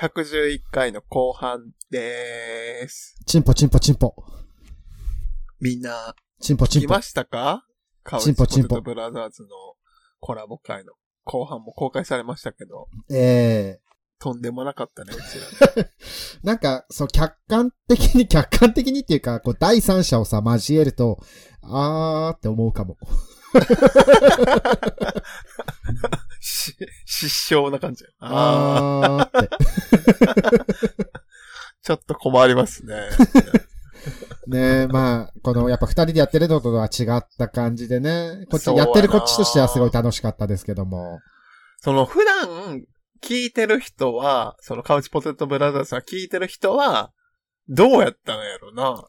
111回の後半でーす。チンポチンポチンポ。みんな、チンポチンポ来ま。したかカウチチンポチンポポテトブラザーズのコラボ会の後半も公開されましたけど、ええとんでもなかったね、うちら。なんか、そう、客観的に、客観的にっていうか、こう、第三者をさ、交えると、あーって思うかも。し、失笑な感じ。ああーって。ー、ちょっと困りますね。ねえ、まあ、この、やっぱ二人でやってるのとは違った感じでね、こっち、やってるこっちとしてはすごい楽しかったですけども。その普段聞いてる人は、そのカウチポテトブラザーズが聞いてる人は、どうやったのやろな。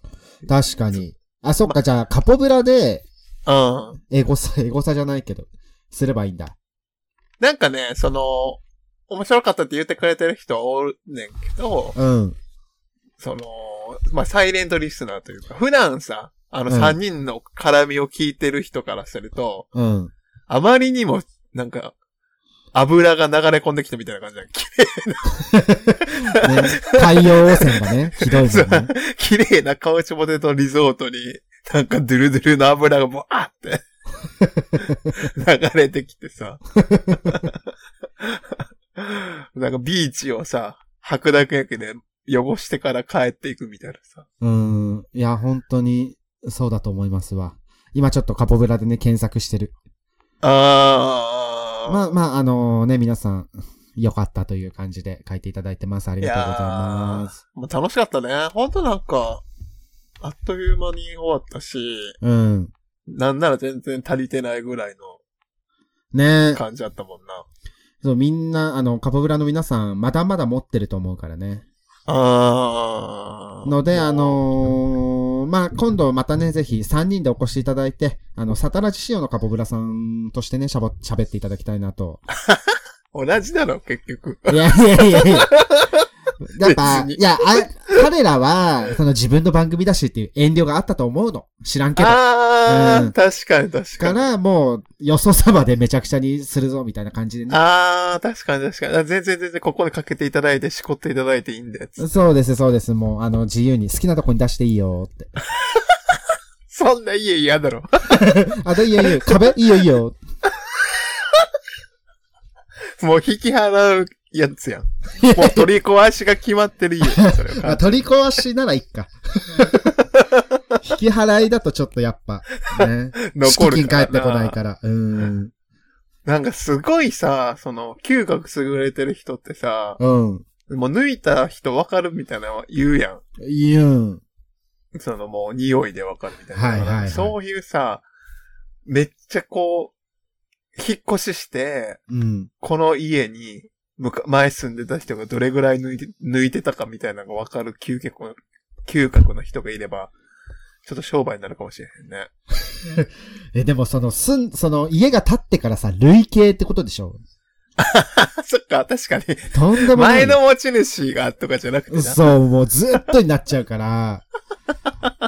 確かに。あ、そっか、じゃあ、カポブラで、うん。エゴサ、エゴサじゃないけど、すればいいんだ。なんかね、その、面白かったって言ってくれてる人おるねんけど、うん。その、まあ、サイレントリスナーというか、普段さ、あのうん3人の絡みを聞いてる人からすると、うん。あまりにも、なんか、油が流れ込んできたみたいな感じだ ね、海洋汚染がね、ひどいもんね。綺麗なカウチポテトリゾートに、なんかドゥルドゥルの油がボワーって流れてきてさ。なんかビーチをさ、白濁焼けで汚してから帰っていくみたいなさ。うん。いや、本当に、そうだと思いますわ。今ちょっとカポブラでね、検索してる。あー。まあまあ、あのね、皆さん、よかったという感じで書いていただいてます。ありがとうございます。もう楽しかったね。ほんとなんか、あっという間に終わったし、うん。なんなら全然足りてないぐらいねの感じだったもんな。そう、みんな、あの、カポブラの皆さん、まだまだ持ってると思うからね。ので、あのーまあ、今度またね、ぜひ3人でお越しいただいて、あの、サタラジ仕様のカポブラさんとしてね、しゃぼ、喋っていただきたいなと。同じだろ、結局。いやいやいやいや。やっぱ、いや、あ、彼らは、その自分の番組だしっていう遠慮があったと思うの。知らんけど。あー、うん確かに確かに。から、もう、よそ様でめちゃくちゃにするぞ、みたいな感じでね。あー、確かに確かに。あ全然全然ここでかけていただいて、しこっていただいていいんで。そうです、そうです。もう、あの、自由に好きなとこに出していいよって。そんな家嫌だろ。あ、でいいよいいよ。壁いいよいいよ。もう引き払うやつやん。もう取り壊しが決まってる家やんそれは あ、取り壊しならいっか。引き払いだとちょっとやっぱ、ね。残るから返ってこないから。うーん。なんかすごいさ、その、嗅覚優れてる人ってさ、うん。もう抜いた人わかるみたいなのは言うやん。言うん。そのもう匂いでわかるみたいな。はいはいはいそういうさ、めっちゃこう、引っ越しして、うん。この家に、前住んでた人がどれぐらい抜いて、抜いてたかみたいなのがわかる嗅覚の、嗅覚の人がいれば、ちょっと商売になるかもしれへんね。え、でもその、すん、その、家が建ってからさ、累計ってことでしょ？あ、そっか、確かに。とんでもない。前の持ち主がとかじゃなくてな。そう、もうずっとになっちゃうから、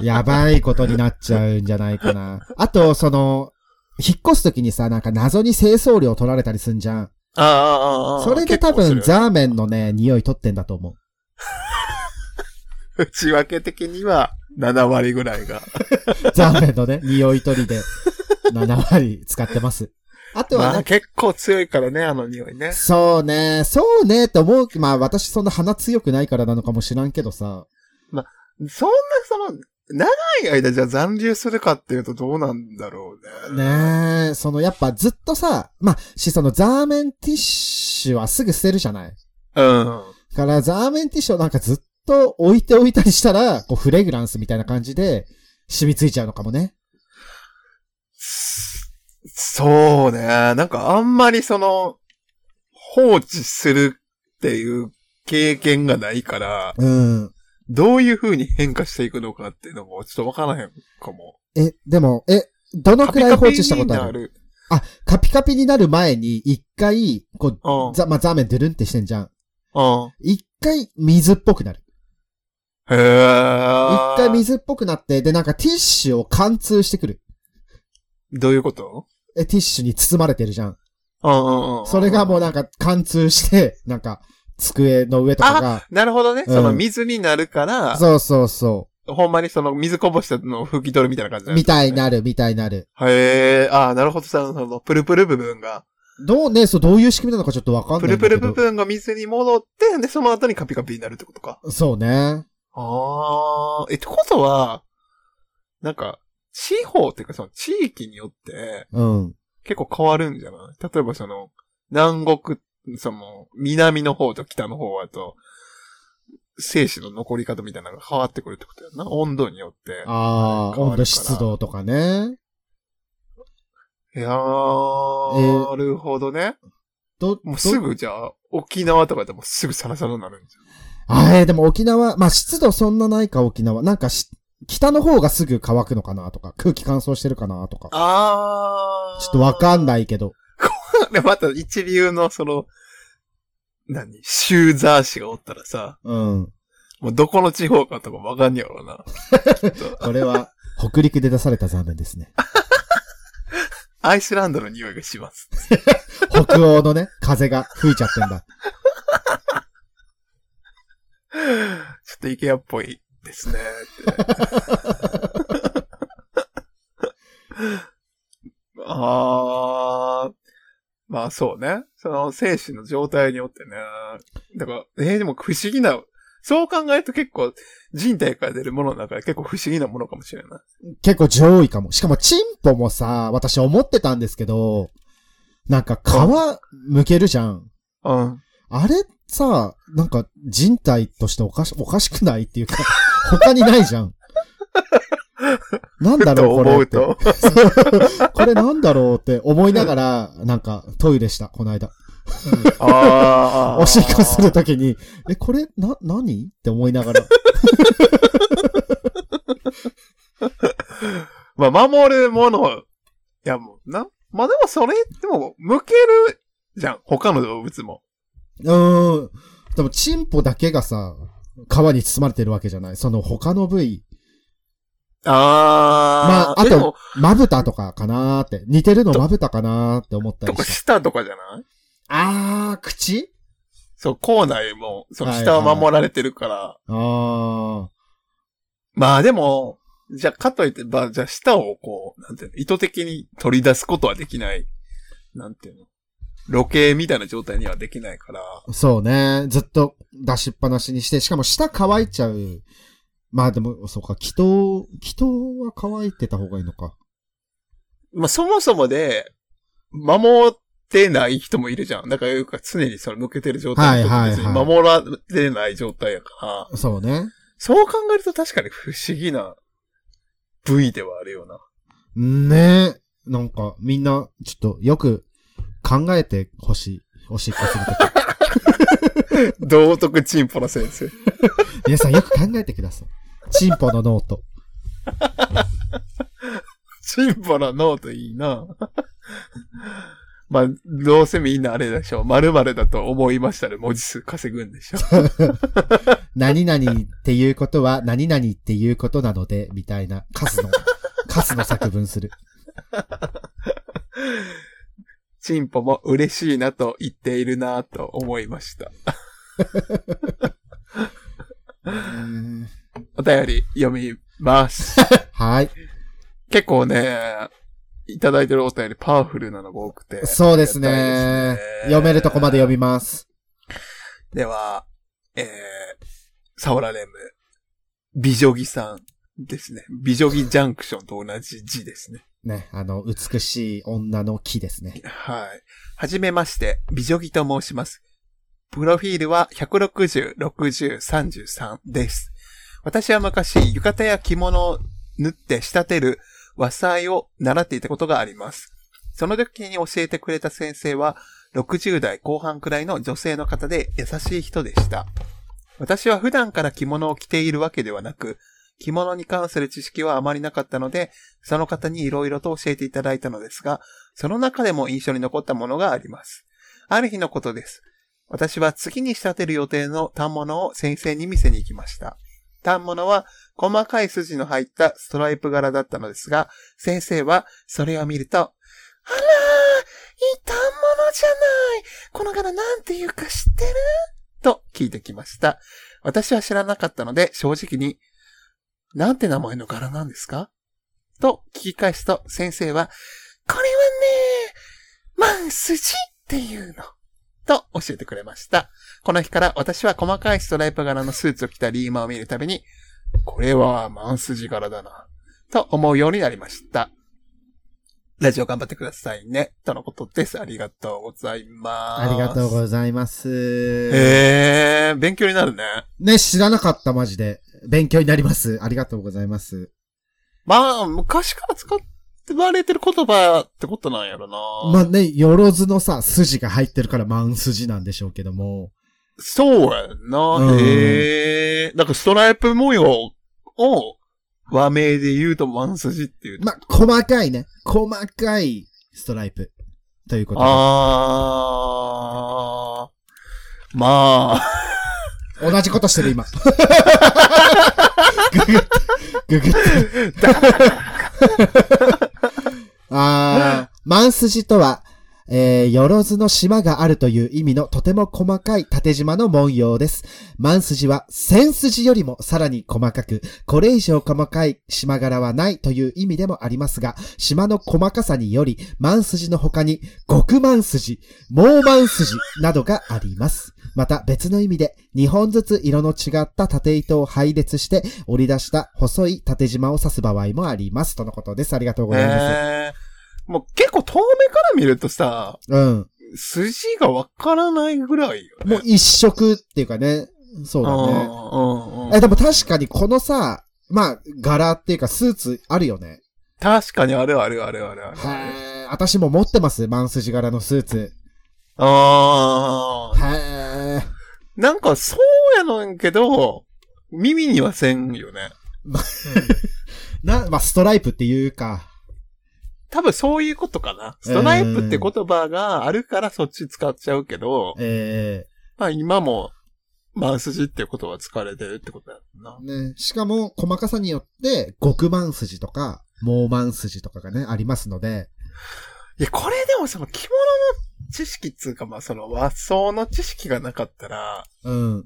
やばいことになっちゃうんじゃないかな。あと、その、引っ越すときにさ、なんか謎に清掃料取られたりすんじゃん。ああ、ああ、ああ。それで多分、ザーメンのね、匂い取ってんだと思う。内訳的には7割ぐらいが。ザーメンのね、匂い取りで、7割使ってます。あとはまあね、結構強いからね、あの匂いね。そうね、そうねって思う。まあ私そんな鼻強くないからなのかもしらんけどさ。そんな、その、長い間じゃあ残留するかっていうとどうなんだろうね。ねえ、そのやっぱずっとさ、まあ、し、そのザーメンティッシュはすぐ捨てるじゃないうん。から、ザーメンティッシュをなんかずっと置いておいたりしたら、こうフレグランスみたいな感じで染みついちゃうのかもね。そうね。なんかあんまりその、放置するっていう経験がないから、うん。どういう風に変化していくのかっていうのもちょっとわからへんかも。え、でも、え、どのくらい放置したことある？カピカピになるあ、カピカピになる前に、一回、こうんう、ざ、まあ、ザーメンドゥルンってしてんじゃん。うん。一回、水っぽくなる。へー。一回水っぽくなって、で、なんかティッシュを貫通してくる。どういうこと？え、ティッシュに包まれてるじゃん。うんうんうん。それがもうなんか貫通して、なんか、机の上とかが、なるほどね。うんその水になるから、そうそうそほんまにその水こぼしたのを拭き取るみたいな感じう。みたいにな。なる、みたいになる。へえ、ああ、なるほどさ、その、プルプル部分が、どうね、そう、どういう仕組みなのかちょっとわかんプルないんだけど。プル部分が水に戻って、で、その後にカピカピになるってことか。そうね。ああ、え、ってことは、なんか、地方っていうかその地域によってうん。結構変わるんじゃない？例えばその、南国、その、南の方と北の方だと、精子の残り方みたいなのが変わってくるってことやな。温度によって。ああ、温度湿度とかね。いやー、なるほどね。ど、もうすぐじゃあ、沖縄とかでもすぐサラサラになるんですよ。あえーでも沖縄、まあ湿度そんなないか沖縄。なんかし、北の方がすぐ乾くのかなとか、空気乾燥してるかなとか。あー。ちょっとわかんい。ないけど。で、また一流のその、何？シューザー氏がおったらさ、うん。もうどこの地方かとかわかんねやろうな。これは、北陸で出された残念ですね。アイスランドの匂いがします。北欧のね、風が吹いちゃってんだ。ちょっとイケアっぽいですねって。あー。まあそうね。その精子の状態によってね。だから、えーでも不思議な、そう考えると結構人体から出るものの中で結構不思議なものかもしれない。結構上位かも。しかも、チンポもさ、私思ってたんですけど、なんか皮剥けるじゃん。うん。あれさ、なんか人体としておかし、おかしくないっていうか、他にないじゃん。なんだろう、これって。思うと。これなんだろうって思いながら、なんかトイレした、この間。おしっこするときに、え、これ、な、何って思いながら。まあ、守るもの、いやもう、な、まあでもそれ、でも、向けるじゃん。他の動物も。うーん。でも、チンポだけがさ、皮に包まれてるわけじゃない。その他の部位。まああ、あとまぶたとかかなーって。似てるのまぶたかなーって思ったとかりした。舌とかじゃない？あー、口？そう、口内も、そのはい舌は守られてるから。あー。まあでも、じゃあ、かといって、まあ、じゃあ舌をこう、なんていうの、意図的に取り出すことはできない。なんていうの？露形みたいな状態にはできないから。そうね。ずっと出しっぱなしにして、しかも舌乾いちゃう。まあでも、そうか、気筒、気筒は乾いてた方がいいのか。まあ、そもそもで、守ってない人もいるじゃん。だから、常にそれ向けてる状態の時はいはい守られない状態やから、そうね。そう考えると確かに不思議な部位ではあるよな。ねえ。なんか、みんな、ちょっと、よく考えてほしい。おしっこするとき。道徳チンポの先生。皆さんよく考えてください。チンポのノート。チンポのノートいいな。まあ、どうせみんなあれでしょ。〇〇だと思いましたら文字数稼ぐんでしょ。何々っていうことは、何々っていうことなので、みたいな、数の、数の作文する。チンポも嬉しいなと言っているなと思いました。お便り読みます。はい。結構ね、いただいてるお便りパワフルなのが多くて。そうですねすね読めるとこまで読みます。では、えー、サオラレム、美女木さんですね。美女木ジャンクションと同じ字ですね。ね、あの、美しい女の木ですね。はい。はじめまして、美女木と申します。プロフィールは160、60、33です。私は昔、浴衣や着物を縫って仕立てる和裁を習っていたことがあります。その時に教えてくれた先生は、60代後半くらいの女性の方で優しい人でした。私は普段から着物を着ているわけではなく、着物に関する知識はあまりなかったので、その方に色々と教えていただいたのですが、その中でも印象に残ったものがあります。ある日のことです。私は次に仕立てる予定の反物を先生に見せに行きました。反物は細かい筋の入ったストライプ柄だったのですが、先生はそれを見ると、あらー、いい反物じゃないこの柄なんていうか知ってる？と聞いてきました。私は知らなかったので正直に、なんて名前の柄なんですか？と聞き返すと先生は、これはね、マンスジっていうの。と教えてくれました。この日から私は細かいストライプ柄のスーツを着たリーマを見るたびに、これはマンスジ柄だな。と思うようになりました。ラジオ頑張ってくださいね。とのことです。ありがとうございます。ありがとうございます。へえー、勉強になるね。ね、知らなかった、マジで。勉強になります。ありがとうございます。まあ、昔から使ってわれてる言葉ってことなんやろな。まあね、よろずのさ、筋が入ってるからマン筋なんでしょうけども。そうやんな。うんへえ。なんかストライプ模様を和名で言うとワン筋っていう。まあ、細かいね。細かいストライプ。ということで。あー。まあ。同じことしてる、今。ググって、ググって。あー、マンスジとは、えー、よろずの島があるという意味のとても細かい縦縞の文様です。マンスジは線筋よりもさらに細かく、これ以上細かい島柄はないという意味でもありますが、島の細かさにより、マンスジの他に、極マンスジ、モーマンスジなどがあります。また別の意味で、2本ずつ色の違った縦糸を配列して折り出した細い縦縞を指す場合もあります。とのことです。ありがとうございます。へーもう結構遠目から見るとさ、うん。筋がわからないぐらいよね。もう一色っていうかね。そうだね。うんうんうんえ、でも確かにこのさ、まあ、柄っていうかスーツあるよね。確かにあるあるあるあるある。へー私も持ってます。マンスジ柄のスーツ。あー。へーなんかそうやのんけど、耳にはせんよね。な、まあ、ストライプっていうか。多分そういうことかな。ストライプって言葉があるからそっち使っちゃうけど、えまあ今も、マンスジっていう言葉使われてるってことだな。ー、ね。しかも、細かさによって、極マンスジとか、モーマンスジとかがね、ありますので。いや、これでもその着物の知識っつうか、まあその和装の知識がなかったら、うん。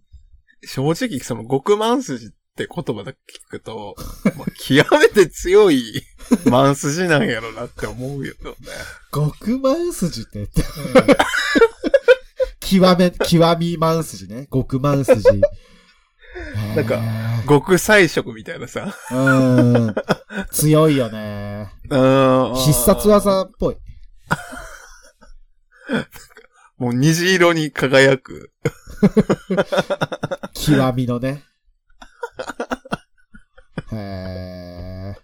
正直その極マンスジって言葉だけ聞くと、まあ、極めて強いマンスジなんやろなって思うよね。極マンスジって言って。極め、極みマンスジね。極マンスジ。なんかへ極彩色みたいなさ。ーうん。強いよね。うん必殺。技っぽい。もう虹色に輝く。極みのね。へー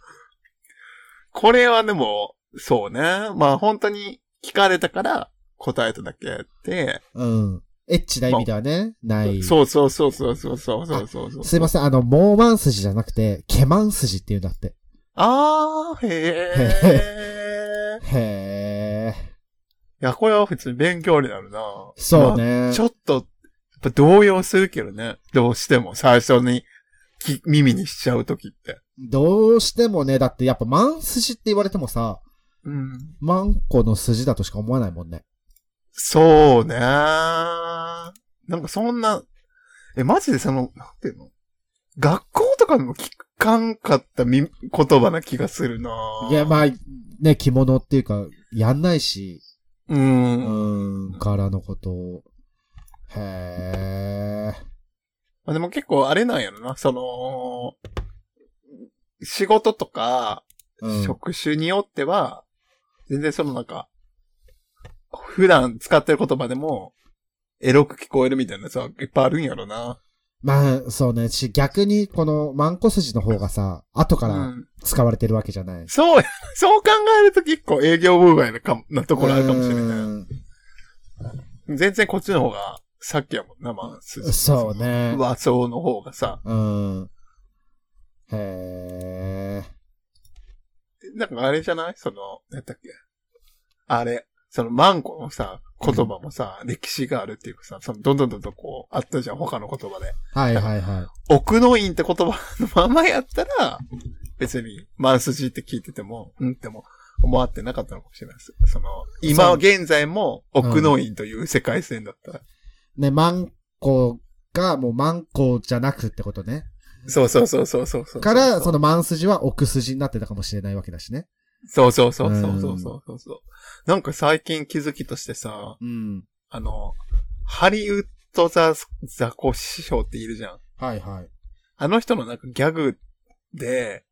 これはでも、そうね。まあ本当に聞かれたから答えただけあって。うん。エッチな意味ではね、ない。そうそうそうそうそうそうそうそうそう。すいません、あの、モーマン筋じゃなくて、ケマン筋っていうんだって。あー、へー。いへー。や、これは普通に勉強になるな。そうまあね。ちょっと、やっぱ動揺するけどね。どうしても最初にき耳にしちゃうときって。どうしてもね、だってやっぱマン筋って言われてもさ、うん。マンコの筋だとしか思わないもんね。そうね。なんかそんな、え、マジでその、なんていうの？学校とかでも聞かんかったみ言葉な気がするないや、まあ、ね、着物っていうか、やんないし、う。うんん、柄のことを。へー。まあでも結構あれなんやろな。その、仕事とか、うん職種によっては、全然そのなんか、普段使ってる言葉でも、エロく聞こえるみたいなさ、いっぱいあるんやろな。まあ、そうね。し、逆に、この、マンコ筋の方がさ、後からうん。使われてるわけじゃない。そうや、そう考えると結構営業妨害なかなところあるかもしれない。うん全然こっちの方が、さっきやもんな、まあ、筋そうね。和装の方がさ、うん。へー。なんかあれじゃない？その、なんだっけ？あれ、そのマンコのさ、言葉もさ、歴史があるっていうかさ、そのどんどんどんどんこう、あったじゃん、他の言葉で。はいはいはい。奥の院って言葉のままやったら、別に、万筋って聞いてても、うんっても思わってなかったのかもしれないです。その、今現在も奥の院という世界線だったら。ね、マンコがもうマンコじゃなくってことね。そうそうそうそうそうそう。から、そのマン筋は奥筋になってたかもしれないわけだしね。そうそうそうそうそうそうそう、うん、なんか最近気づきとしてさ、うん、あの、ハリウッドザ、ザコ師匠っているじゃん。はいはい。あの人のなんかギャグで、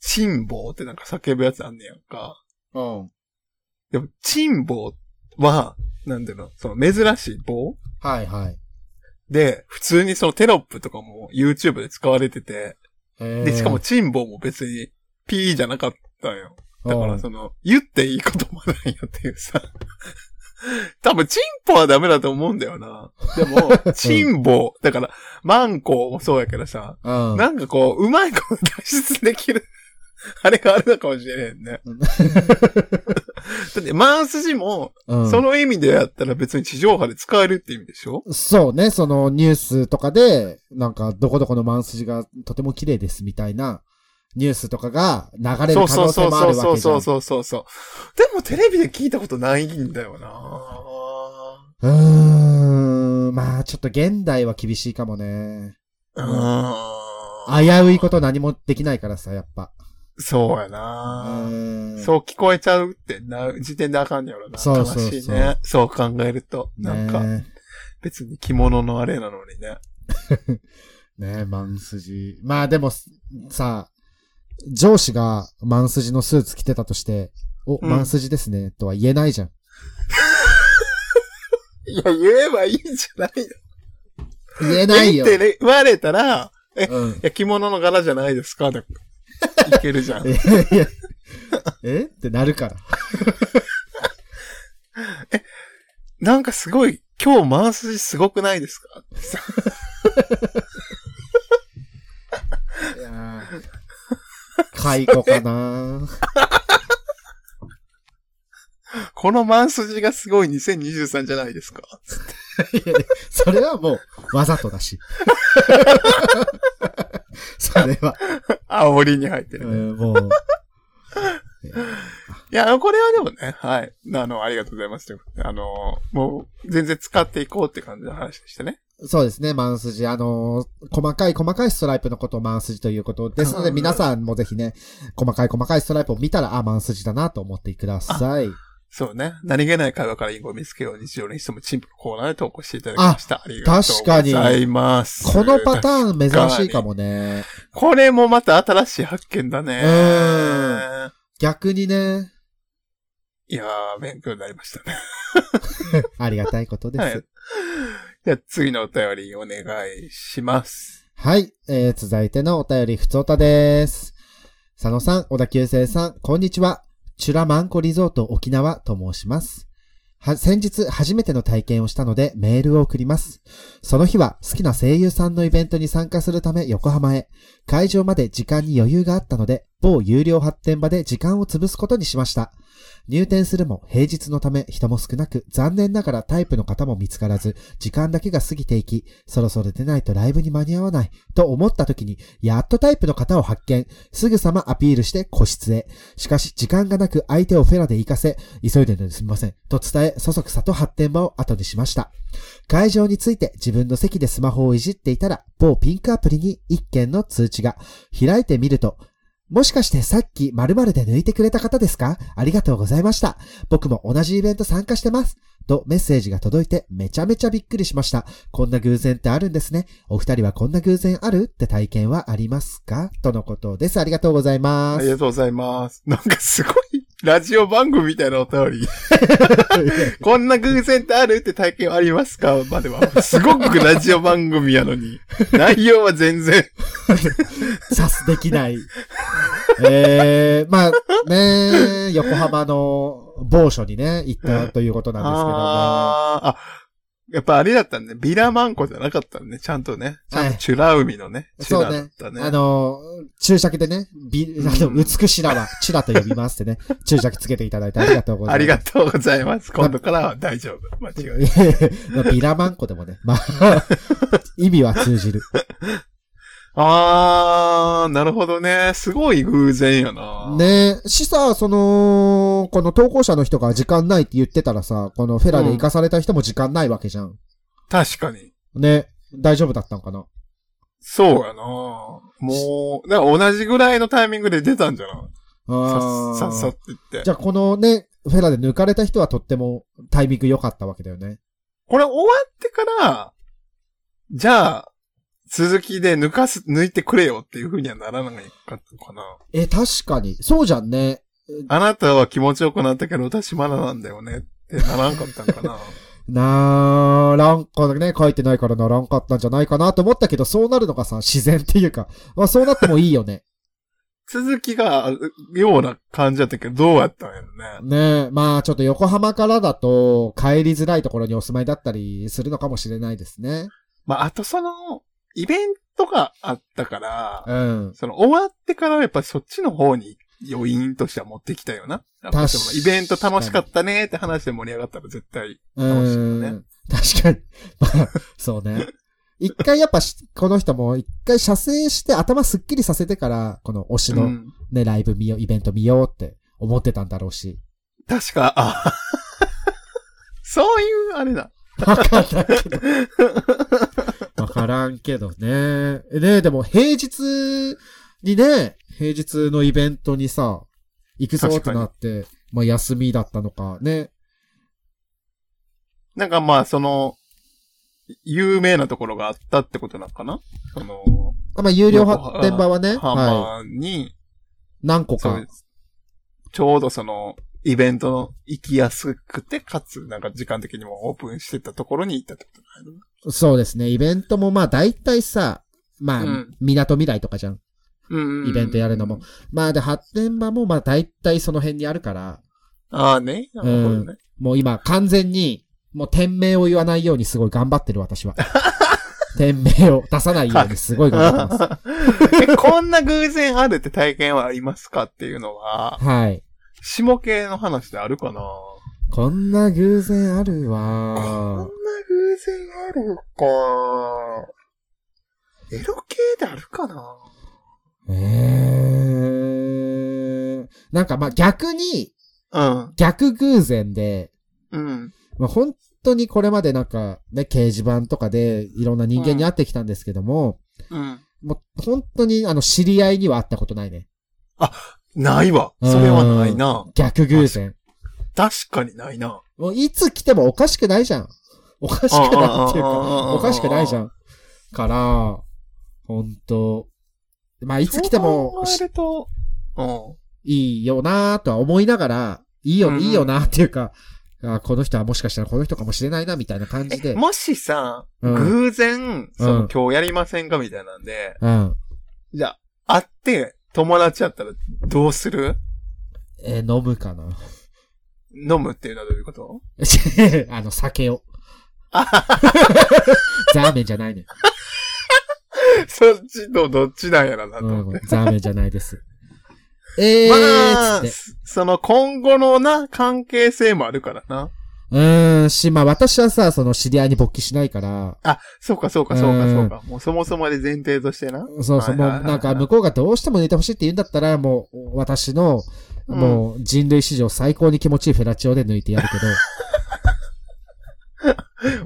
チンボーってなんか叫ぶやつあんねやんか。うん。でも、チンボーは、なんていうの、その珍しい棒？はいはい。で、普通にそのテロップとかも YouTube で使われてて、で、しかもチンボも別に P じゃなかったんよ。だからその、言っていいこともないよっていうさ。多分、チンポはダメだと思うんだよな。でも、チンボー、だから、マンコもそうやけどさ、うん。なんかこう、うまいこと脱出できる、あれがあるのかもしれんね。だって、マンスジも、うんその意味でやったら別に地上波で使えるって意味でしょ？そうね、そのニュースとかで、なんか、どこどこのマンスジがとても綺麗ですみたいな、ニュースとかが流れる可能性もあるわけじゃん。そうそうそうそうそう。でもテレビで聞いたことないんだよなうーん、まあちょっと現代は厳しいかもね。うん。危ういこと何もできないからさ、やっぱ。そうやうな。そう聞こえちゃうってな、時点であかんねやろな。そうそうそうね。そう考えると。なんか、ね別に着物のあれなのにね。ねマンスジ。まあでも、さ、上司がマンスジのスーツ着てたとして、お、うんマンスジですね、とは言えないじゃん。いや、言えばいいんじゃないの言えないよ。言ってね言われたら、いうん。や、着物の柄じゃないですかでいけるじゃん。え、ってなるから。なんかすごい、今日マンスジすごくないですかいやー解雇かな このマンスジがすごい2023じゃないですかいやそれはもう、わざとだし。それは、煽りに入ってうるね。んもう、いや、これはでもね、はい。あの、ありがとうございます。あの、もう、全然使っていこうって感じの話でしたね。そうですね、マンスジ。あのー細かい細かいストライプのことをマンスジということですので、うん皆さんもぜひね、細かい細かいストライプを見たら、あ、マンスジだなと思ってください。そうね。何気ない会話から隠語を見つけよう日常にしてもチンプのコーナーで投稿していただきました。ありがとうございます。このパターン珍しいかもね。これもまた新しい発見だね。うん逆にね、いやー、勉強になりましたね。ありがたいことです。はい。じゃあ次のお便りお願いします。はい。えー、続いてのお便り、ふつおたです。佐野さん、小田急生さん、こんにちは。チュラマンコリゾート沖縄と申します。は、先日初めての体験をしたのでメールを送ります。その日は好きな声優さんのイベントに参加するため横浜へ。会場まで時間に余裕があったので、某有料発展場で時間を潰すことにしました。入店するも平日のため人も少なく、残念ながらタイプの方も見つからず、時間だけが過ぎていき、そろそろ出ないとライブに間に合わない、と思った時に、やっとタイプの方を発見、すぐさまアピールして個室へ。しかし、時間がなく相手をフェラで行かせ、急いでるのです。みません、と伝え、そそくさと発展場を後にしました。会場について自分の席でスマホをいじっていたら、某ピンクアプリに一件の通知が、開いてみると、もしかしてさっき〇〇で抜いてくれた方ですか？ありがとうございました。僕も同じイベント参加してます。とメッセージが届いてめちゃめちゃびっくりしました。こんな偶然ってあるんですね。お二人はこんな偶然ある？って体験はありますか？とのことです。ありがとうございますあり。がとうございます。なんかすごい、ラジオ番組みたいなお便り。こんな偶然ってあるって体験ありますか？までは。すごくラジオ番組やのに。内容は全然。さすできない。えー、まあね、横浜の某所にね、行ったということなんですけども。あーあ、やっぱあれだったね。ビラマンコじゃなかったね。ちゃんとね。ちゃんとチュラ海のね。チュラだったね。あの、注釈でね、び、あの、うん美しらは、チュラと呼びますってね、注釈つけていただいてありがとうございます。ありがとうございます。今度からは大丈夫。間違いない。まあビラマンコでもね、まあ、意味は通じる。あー、なるほどね。すごい偶然やな。。ねしさ、その、この投稿者の人が時間ないって言ってたらさ、このフェラで行かされた人も時間ないわけじゃん。確かに。ね大丈夫だったんかな？そうやな。もう、だから同じぐらいのタイミングで出たんじゃない？あーさっさっさって言って。じゃあこのね、フェラで抜かれた人はとってもタイミング良かったわけだよね。これ終わってから、じゃあ、続きで抜かす、抜いてくれよっていう風にはならないかったのかな。え、確かに。そうじゃんね。あなたは気持ちよくなったけど、私まだなんだよねってならんかったんかな。ならんかね、書いてないからならんかったんじゃないかなと思ったけど、そうなるのがさ、自然っていうか、まあそうなってもいいよね。続きがような感じだったけど、どうやったんやろね。ねえ、まあちょっと横浜からだと帰りづらいところにお住まいだったりするのかもしれないですね。まあ、あとその、イベントがあったから、うん。その終わってからやっぱそっちの方に余韻としては持ってきたよな。イベント楽しかったねって話で盛り上がったら絶対。う楽しいよん。ね確かに。まあ、そうね。一回やっぱし、この人も一回射精して頭すっきりさせてから、この推しのうん。ね、ライブ見よう、イベント見ようって思ってたんだろうし。確か、あ、そういうあれだ。わかんないけど。わからんけどね。ねでも平日にね、平日のイベントにさ、行くぞってなって、まあ休みだったのかね。なんかまあ、その、有名なところがあったってことなのかな？その、あまあ有料発展場はね、は浜に、い。何個かちょうどその、イベントの行きやすくて、かつ、なんか時間的にもオープンしてたところに行ったってことなのそうですね。イベントもまあ大体さ、まあ、うん港未来とかじゃん。うんうん。イベントやるのも。まあで、発展場もまあ大体その辺にあるから、ああね。なるほどね。もう今完全に、もう店名を言わないようにすごい頑張ってる私は。店名を出さないようにすごい頑張ってます。えこんな偶然あるって体験はありますかっていうのは、はい。下系の話であるかな？こんな偶然あるこん然あるかエロ系であるかなえー。なんかまあ逆に、うん。逆偶然で、うん。まあ本当にこれまでなんかね、掲示板とかでいろんな人間に会ってきたんですけども、うん。もう本当にあの知り合いには会ったことないね。ないわ。それはないな。逆偶然。確かにないな。もういつ来てもおかしくないじゃん。おかしくないっていうか、おかしくないじゃん。から、ほんと、まあいつ来ても。いいよなーとは思いながら、いいよ、うんいいよなーっていうか、あこの人はもしかしたらこの人かもしれないなみたいな感じで。もしさ、うん偶然、その、うん今日やりませんかみたいなんで、うん。じゃあ、会って、友達やったらどうする？えー飲むかな。飲むっていうのはどういうこと？あの、酒を。ザーメンじゃないね。そっちとどっちなんやろなと思って。うん、ザーメンじゃないです。えー、まあつって。、その今後のな、関係性もあるからな。うーん、し、まあ私はさ、その知り合いに勃起しないから、あ、そうかそうかそううんかそうか。もうそもそもで前提としてな。そうそう、もうはいはいはいはいなんか向こうがどうしても寝てほしいって言うんだったら、もう私の、うんもう人類史上最高に気持ちいいフェラチオで抜いてやる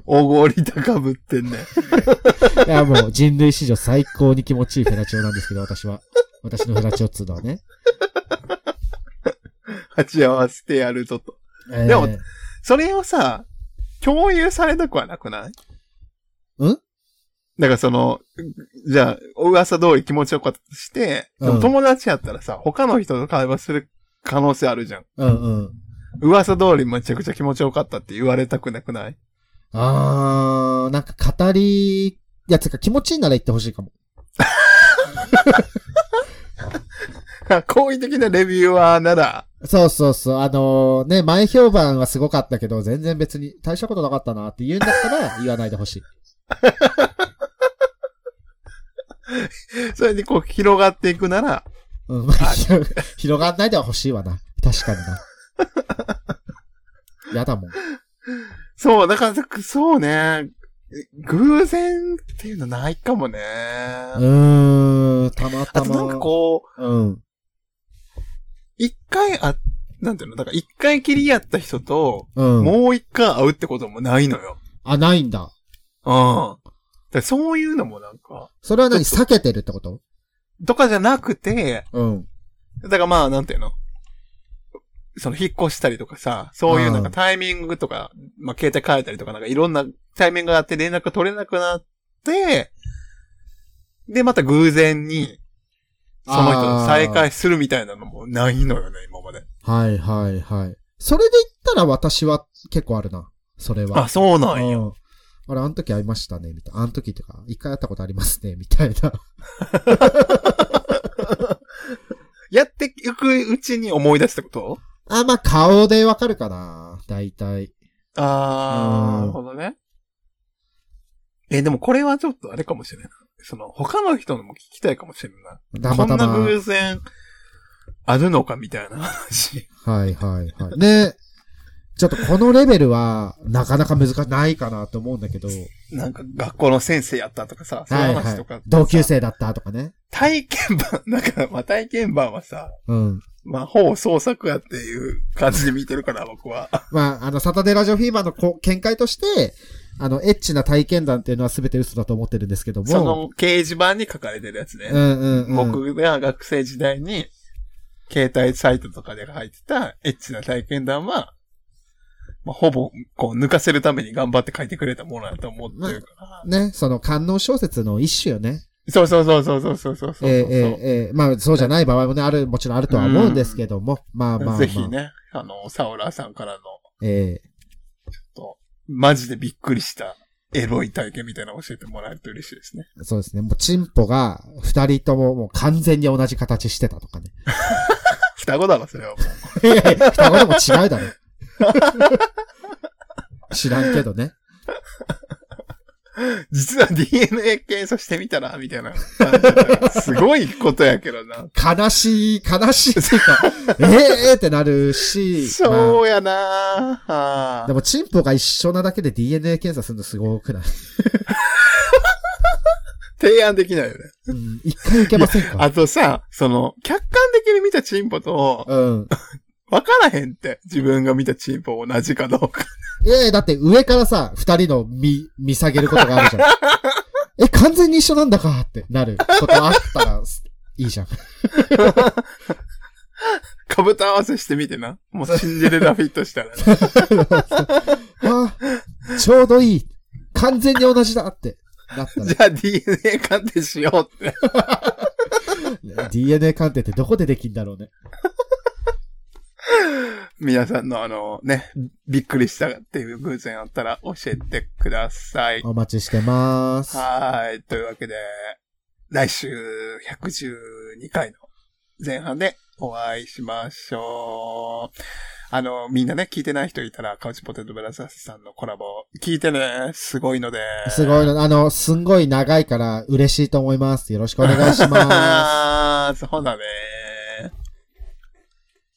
おごり高ぶってんね。いやもう人類史上最高に気持ちいいフェラチオなんですけど、私は。私のフェラチオっつうのはね。鉢合わせてやるぞと。えーでもそれをさ、共有されたくはなくない？ん？だからその、じゃあ、噂通り気持ちよかったとして、でうんも友達やったらさ、他の人と会話する可能性あるじゃん。うんうん。噂通りめちゃくちゃ気持ちよかったって言われたくなくない？あー、なんか語り、いやつか気持ちいいなら言ってほしいかも。好意的なレビューアーなら、そうそうそう。あのね、前評判はすごかったけど、全然別に大したことなかったなって言うんだったら 言わないでほしい。それにこう広がっていくなら、うん。まあ広広がんないでは欲しいわな。確かにな。やだもん。そう、だから、そうね、偶然っていうのないかもね。うーん、たまたま。あとなんかこう、うん。一回あ、なんていうの？だから一回きりやった人と、うん。もう一回会うってこともないのよ。あ、ないんだ。うん。だそういうのもなんか、それは何？避けてるってこと？とかじゃなくて、うん。だからまあ、なんていうの？その、引っ越したりとかさ、そういうなんかうんタイミングとか、まあ、携帯変えたりとか、なんかいろんなタイミングがあって連絡取れなくなって、で、また偶然に、その人と再会するみたいなのもないのよね、今まで。はいはいはい。それで言ったら私は結構あるな。それは。あ、そうなんよ。うん。あれ、あの時会いましたね、みたいな。あの時ってか、一回会ったことありますね、みたいな。やっていくうちに思い出すってこと？あ、まあ、顔でわかるかな。大体。あー、うんなるほどね。え、でもこれはちょっとあれかもしれない。その、他の人のも聞きたいかもしれない。たまたま。こんな偶然、あるのかみたいな話。はいはいはい。で、ちょっとこのレベルは、なかなか難しないかなと思うんだけど。なんか学校の先生やったとかさ、そうはいいうはい話とか、。同級。生だったとかね。体験版、なんか、まあ体験版はさ、うん。まあ、ほぼ創作やっていう感じで見てるから、僕は。まあ、あの、サタデーラジオフィーバーのこ見解として、あの、エッチな体験談っていうのは全て嘘だと思ってるんですけども。その掲示板に書かれてるやつね。うんうん、うん。僕が学生時代に、携帯サイトとかで入ってたエッチな体験談は、まあ、ほぼ、こう、抜かせるために頑張って書いてくれたものだと思ってるから。ね、その観音小説の一種よね。そうそうそうそうそうそうそうそう。えー、えー、えー、まあ、そうじゃない場合もね、ある、もちろんあるとは思うんですけども。まあまあまあ。ぜひ。ね、あの、サウラーさんからの、えと、マジでびっくりしたエロい体験みたいなの教えてもらえると嬉しいですね。ー、そうですね。もう、チンポが、二人とももう完全に同じ形してたとかね。双子だろ、それはもう。いやいや、双子でも違うだろ。知らんけどね。実は DNA 検査してみたら、みたいな。すごいことやけどな。悲しい、悲しいっていうか、え えーってなるし、まそうやなああでも、チンポが一緒なだけで DNA 検査するのすごくない？提案できないよね。うん、一回受けませんか？あとさ、その、客観的に見たチンポと、うん。わからへんって。自分が見たチンポ同じかどうか。いやいや、だって上からさ、二人の見、見下げることがあるじゃん。え、完全に一緒なんだかってなることあったら、いいじゃん。かぶと合わせしてみてな。もうシンデレラフィットしたら、ね。あ、ちょうどいい。完全に同じだって。なった じゃあ DNA 鑑定しようって。ら。DNA 鑑定ってどこでできんだろうね。皆さんのあのね、びっくりしたっていう偶然あったら教えてください。お待ちしてます。はーい。というわけで、来週112回の前半でお会いしましょう。あの、みんなね、聞いてない人いたら、カウチポテトブラザーズさんのコラボ、聞いてね、すごいので。すごいの。あの、すんごい長いから嬉しいと思います。よろしくお願いします。す。そうだね。